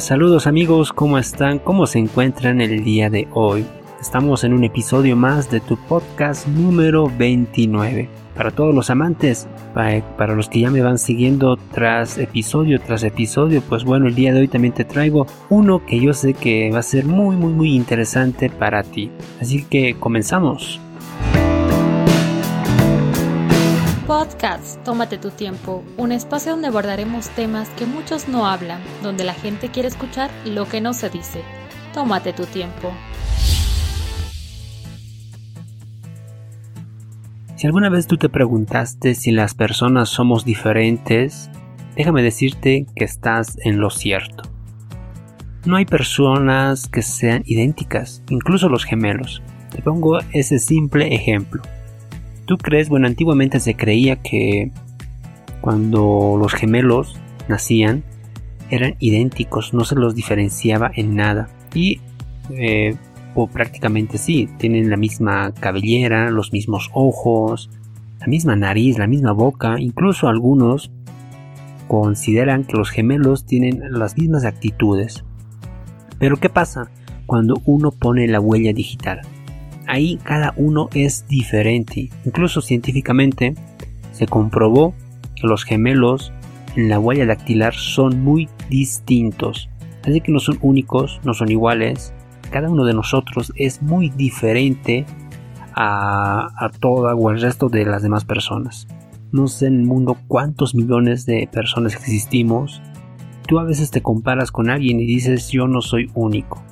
Saludos amigos, ¿cómo están? ¿Cómo se encuentran el día de hoy? Estamos en un episodio más de tu podcast número 29. Para todos los amantes, para, los que ya me van siguiendo tras episodio tras episodio, pues bueno, el día de hoy también te traigo uno que yo sé que va a ser muy muy muy interesante para ti. Así que comenzamos. Podcast, tómate tu tiempo, un espacio donde abordaremos temas que muchos no hablan, donde la gente quiere escuchar lo que no se dice. Tómate tu tiempo. Si alguna vez tú te preguntaste si las personas somos diferentes, déjame decirte que estás en lo cierto. No hay personas que sean idénticas, incluso los gemelos. Te pongo ese simple ejemplo. ¿Tú crees? Bueno, antiguamente se creía que cuando los gemelos nacían eran idénticos, no se los diferenciaba en nada. Y eh, o prácticamente sí, tienen la misma cabellera, los mismos ojos, la misma nariz, la misma boca, incluso algunos consideran que los gemelos tienen las mismas actitudes. Pero ¿qué pasa cuando uno pone la huella digital? Ahí cada uno es diferente. Incluso científicamente se comprobó que los gemelos en la huella dactilar son muy distintos. Así que no son únicos, no son iguales. Cada uno de nosotros es muy diferente a, a toda o al resto de las demás personas. No sé en el mundo cuántos millones de personas existimos. Tú a veces te comparas con alguien y dices yo no soy único.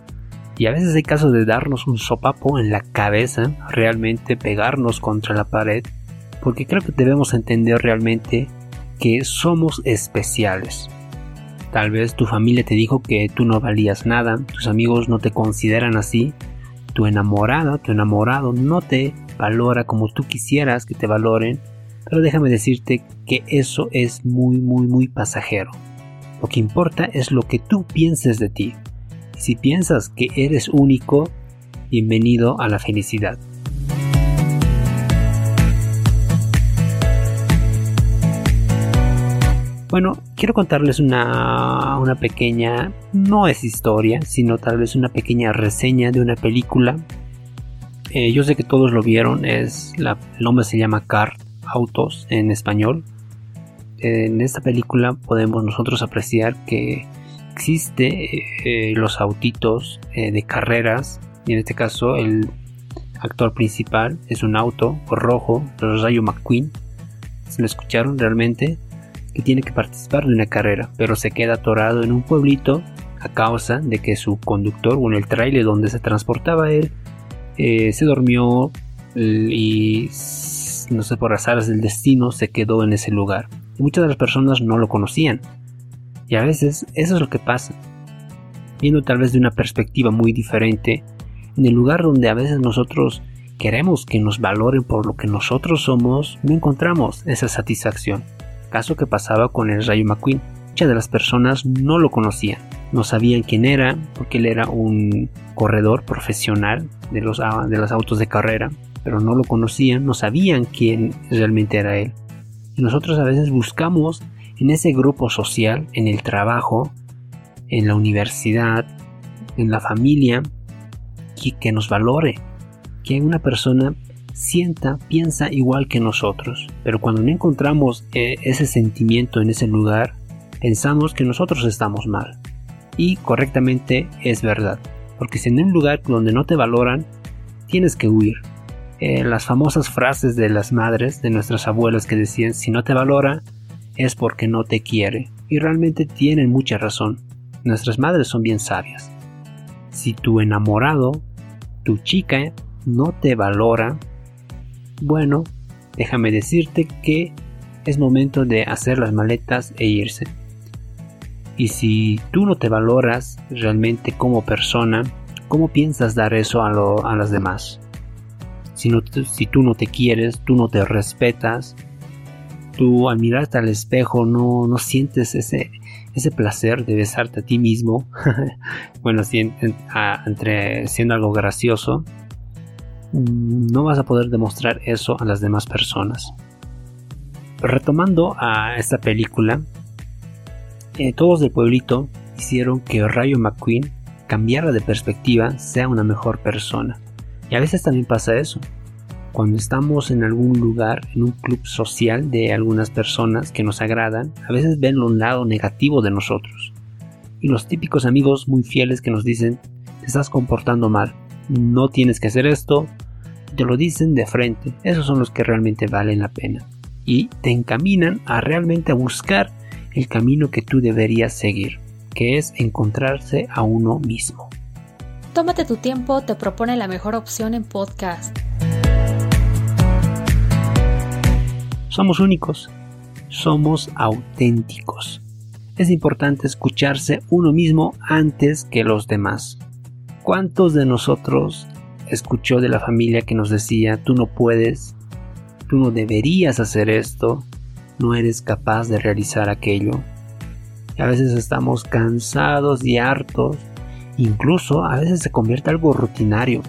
Y a veces hay casos de darnos un sopapo en la cabeza, realmente pegarnos contra la pared, porque creo que debemos entender realmente que somos especiales. Tal vez tu familia te dijo que tú no valías nada, tus amigos no te consideran así, tu enamorada, tu enamorado no te valora como tú quisieras que te valoren, pero déjame decirte que eso es muy muy muy pasajero. Lo que importa es lo que tú pienses de ti. Si piensas que eres único, bienvenido a la felicidad. Bueno, quiero contarles una, una, pequeña, no es historia, sino tal vez una pequeña reseña de una película. Eh, yo sé que todos lo vieron, es el nombre se llama Car Autos en español. En esta película podemos nosotros apreciar que existe eh, los autitos eh, de carreras y en este caso el actor principal es un auto rojo, Rayo McQueen. Se lo escucharon realmente que tiene que participar de una carrera, pero se queda atorado en un pueblito a causa de que su conductor o en el trailer donde se transportaba él eh, se durmió y no sé por azares del destino se quedó en ese lugar. Muchas de las personas no lo conocían y a veces eso es lo que pasa. Viendo tal vez de una perspectiva muy diferente, en el lugar donde a veces nosotros queremos que nos valoren por lo que nosotros somos, no encontramos esa satisfacción. Caso que pasaba con el Rayo McQueen. Muchas de las personas no lo conocían, no sabían quién era, porque él era un corredor profesional de los, de los autos de carrera, pero no lo conocían, no sabían quién realmente era él. Y nosotros a veces buscamos en ese grupo social, en el trabajo, en la universidad, en la familia, que, nos valore, que una persona sienta, piensa igual que nosotros. Pero cuando no encontramos eh, ese sentimiento en ese lugar, pensamos que nosotros estamos mal. Y correctamente es verdad. Porque si en un lugar donde no te valoran, tienes que huir. Eh, las famosas frases de las madres, de nuestras abuelas que decían, si no te valora, es porque no te quiere. Y realmente tienen mucha razón. Nuestras madres son bien sabias. Si tu enamorado, tu chica, no te valora, bueno, déjame decirte que es momento de hacer las maletas e irse. Y si tú no te valoras realmente como persona, ¿cómo piensas dar eso a, las demás? Si, si tú no te quieres, tú no te respetas, tú al mirarte al espejo no, no sientes ese, ese placer de besarte a ti mismo, bueno, entre, siendo algo gracioso, mm, no vas a poder demostrar eso a las demás personas. Retomando a esta película, eh, todos del pueblito hicieron que Rayo McQueen cambiara de perspectiva, sea una mejor persona. Y a veces también pasa eso. Cuando estamos en algún lugar, en un club social de algunas personas que nos agradan, a veces ven un lado negativo de nosotros. Y los típicos amigos muy fieles que nos dicen, te estás comportando mal, no tienes que hacer esto, te lo dicen de frente, esos son los que realmente valen la pena. Y te encaminan a realmente buscar el camino que tú deberías seguir que es encontrarse a uno mismo. Tómate tu tiempo, te propone la mejor opción en podcast. Somos únicos, somos auténticos. Es importante escucharse uno mismo antes que los demás. ¿Cuántos de nosotros escuchó de la familia que nos decía, tú no puedes, tú no deberías hacer esto, no eres capaz de realizar aquello? a veces estamos cansados y hartos, incluso a veces se convierte algo rutinario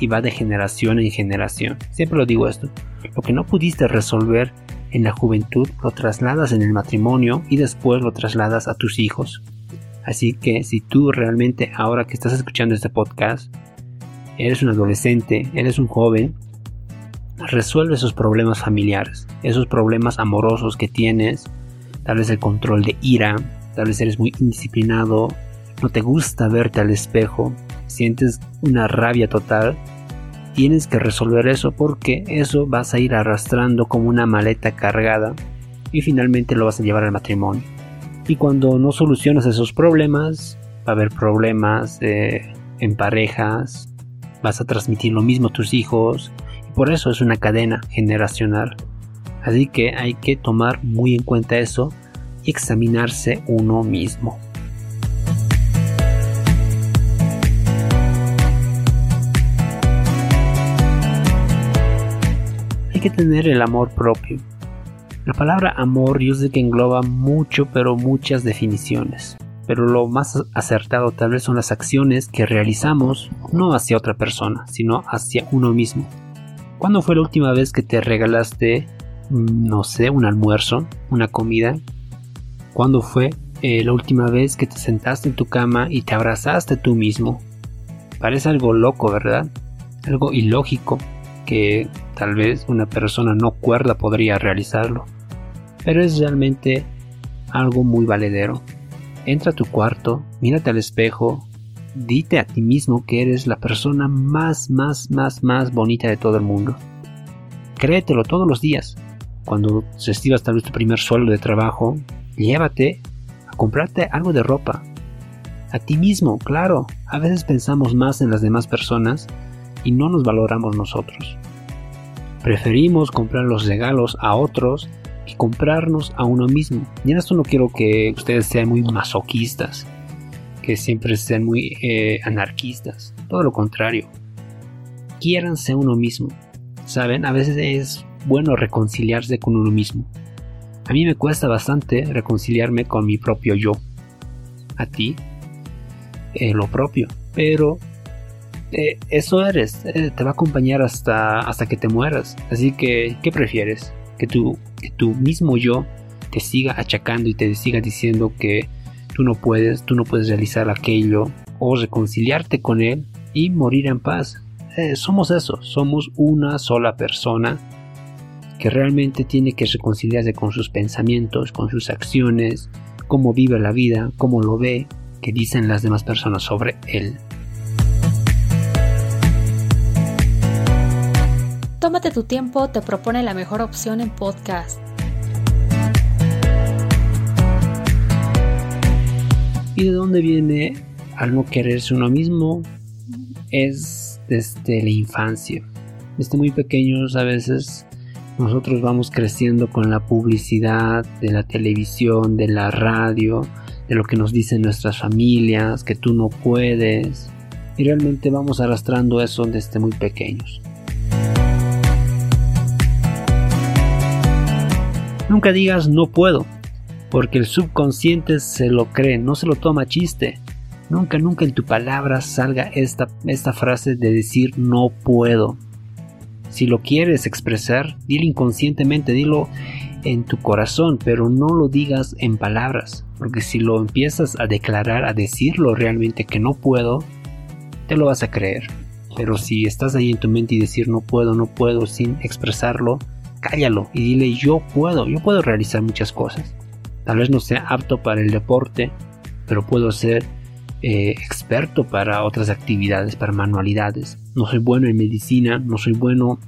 y va de generación en generación. Siempre lo digo esto, lo que no pudiste resolver en la juventud lo trasladas en el matrimonio y después lo trasladas a tus hijos. Así que si tú realmente ahora que estás escuchando este podcast, eres un adolescente, eres un joven, resuelve esos problemas familiares, esos problemas amorosos que tienes, tal vez el control de ira, tal vez eres muy indisciplinado, no te gusta verte al espejo, sientes una rabia total, tienes que resolver eso porque eso vas a ir arrastrando como una maleta cargada y finalmente lo vas a llevar al matrimonio. Y cuando no solucionas esos problemas, va a haber problemas eh, en parejas, vas a transmitir lo mismo a tus hijos y por eso es una cadena generacional. Así que hay que tomar muy en cuenta eso examinarse uno mismo. Que tener el amor propio. La palabra amor yo sé que engloba mucho pero muchas definiciones. Pero lo más acertado tal vez son las acciones que realizamos no hacia otra persona, sino hacia uno mismo. ¿Cuándo fue la última vez que te regalaste, mm, no sé, un almuerzo, una comida ¿Cuándo fue eh, la última vez que te sentaste en tu cama y te abrazaste tú mismo? Parece algo loco, ¿verdad? Algo ilógico que tal vez una persona no cuerda podría realizarlo. Pero es realmente algo muy valedero. Entra a tu cuarto, mírate al espejo, dite a ti mismo que eres la persona más, más, más, más bonita de todo el mundo. Créetelo todos los días. Cuando recibas tal vez tu primer sueldo de trabajo, Llévate a comprarte algo de ropa. A ti mismo, claro. A veces pensamos más en las demás personas y no nos valoramos nosotros. Preferimos comprar los regalos a otros que comprarnos a uno mismo. Y en esto no quiero que ustedes sean muy masoquistas, que siempre sean muy eh, anarquistas. Todo lo contrario. Quiéranse a uno mismo. Saben, a veces es bueno reconciliarse con uno mismo. A mí me cuesta bastante reconciliarme con mi propio yo. A ti, eh, lo propio. Pero eh, eso eres, eh, te va a acompañar hasta, hasta que te mueras. Así que, ¿qué prefieres? Que tu, que tu mismo yo te siga achacando y te siga diciendo que tú no puedes, tú no puedes realizar aquello, o reconciliarte con él y morir en paz. somos eso, somos una sola persona que realmente tiene que reconciliarse con sus pensamientos, con sus acciones, cómo vive la vida, cómo lo ve, que dicen las demás personas sobre él. Tómate tu tiempo, te propone la mejor opción en podcast. ¿Y de dónde viene al no quererse uno mismo? Es desde la infancia. Desde muy pequeños a veces nosotros vamos creciendo con la publicidad de la televisión, de la radio, de lo que nos dicen nuestras familias, que tú no puedes. Y realmente vamos arrastrando eso desde muy pequeños. Nunca digas no puedo, porque el subconsciente se lo cree, no se lo toma chiste. Nunca, nunca en tu palabra salga esta, esta frase de decir no puedo. Si lo quieres expresar, dilo inconscientemente, dilo en tu corazón, pero no lo digas en palabras. Porque si lo empiezas a declarar, a decirlo realmente que no puedo, te lo vas a creer. Pero si estás ahí en tu mente y decir no puedo, no puedo sin expresarlo, cállalo y dile yo puedo, yo puedo realizar muchas cosas. Tal vez no sea apto para el deporte, pero puedo ser eh, experto para otras actividades, para manualidades. No soy bueno en medicina, no soy bueno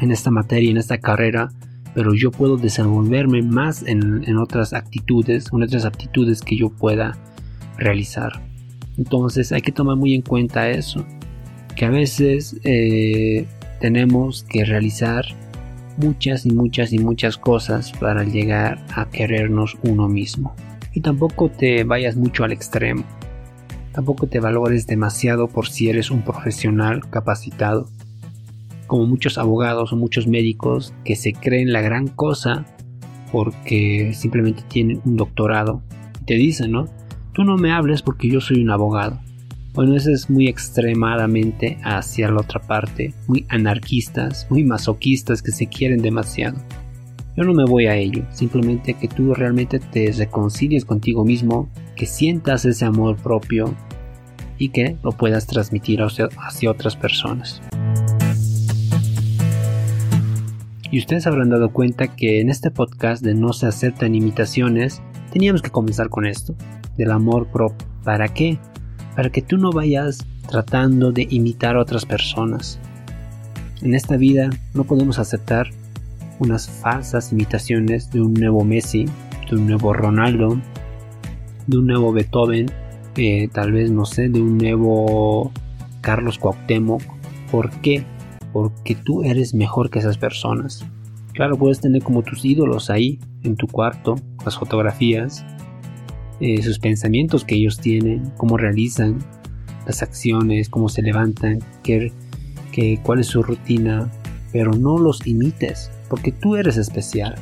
en esta materia, en esta carrera, pero yo puedo desenvolverme más en, otras actitudes, en otras aptitudes que yo pueda realizar. Entonces hay que tomar muy en cuenta eso, que a veces eh, tenemos que realizar muchas y muchas y muchas cosas para llegar a querernos uno mismo. Y tampoco te vayas mucho al extremo. Tampoco te valores demasiado por si eres un profesional capacitado como muchos abogados o muchos médicos que se creen la gran cosa porque simplemente tienen un doctorado. Y te dicen, ¿no? Tú no me hables porque yo soy un abogado. Bueno, eso es muy extremadamente hacia la otra parte, muy anarquistas, muy masoquistas que se quieren demasiado. Yo no me voy a ello, simplemente que tú realmente te reconcilies contigo mismo, que sientas ese amor propio y que lo puedas transmitir hacia, hacia otras personas. Y ustedes habrán dado cuenta que en este podcast de No se aceptan imitaciones, teníamos que comenzar con esto, del amor propio. ¿Para qué? Para que tú no vayas tratando de imitar a otras personas. En esta vida no podemos aceptar unas falsas imitaciones de un nuevo Messi, de un nuevo Ronaldo, de un nuevo Beethoven, eh, tal vez no sé, de un nuevo Carlos Cuauhtémoc. ¿Por qué? porque tú eres mejor que esas personas. Claro, puedes tener como tus ídolos ahí en tu cuarto, las fotografías, eh, sus pensamientos que ellos tienen, cómo realizan las acciones, cómo se levantan, qué, cuál es su rutina, pero no los imites, porque tú eres especial.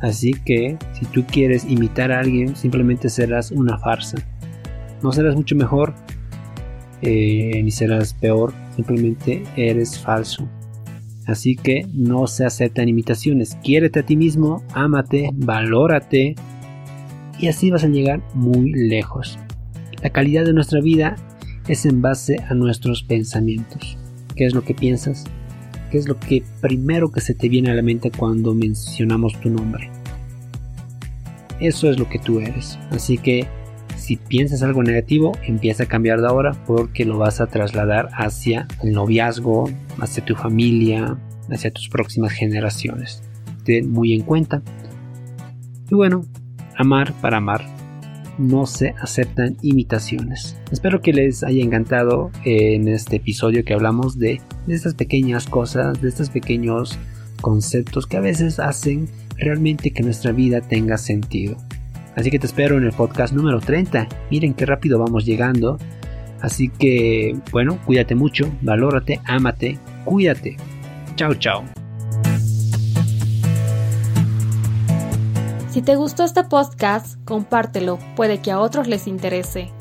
Así que si tú quieres imitar a alguien, simplemente serás una farsa. No serás mucho mejor, eh, ni serás peor, simplemente eres falso. Así que no se aceptan imitaciones. Quiérete a ti mismo, ámate, valórate y así vas a llegar muy lejos. La calidad de nuestra vida es en base a nuestros pensamientos. ¿Qué es lo que piensas? ¿Qué es lo que primero que se te viene a la mente cuando mencionamos tu nombre? Eso es lo que tú eres. Así que si piensas algo negativo, empieza a cambiar de ahora porque lo vas a trasladar hacia el noviazgo, hacia tu familia, hacia tus próximas generaciones. Ten muy en cuenta. Y bueno, amar para amar. No se aceptan imitaciones. Espero que les haya encantado en este episodio que hablamos de, de estas pequeñas cosas, de estos pequeños conceptos que a veces hacen realmente que nuestra vida tenga sentido. Así que te espero en el podcast número 30. Miren qué rápido vamos llegando. Así que, bueno, cuídate mucho, valórate, ámate, cuídate. Chao, chao. Si te gustó este podcast, compártelo, puede que a otros les interese.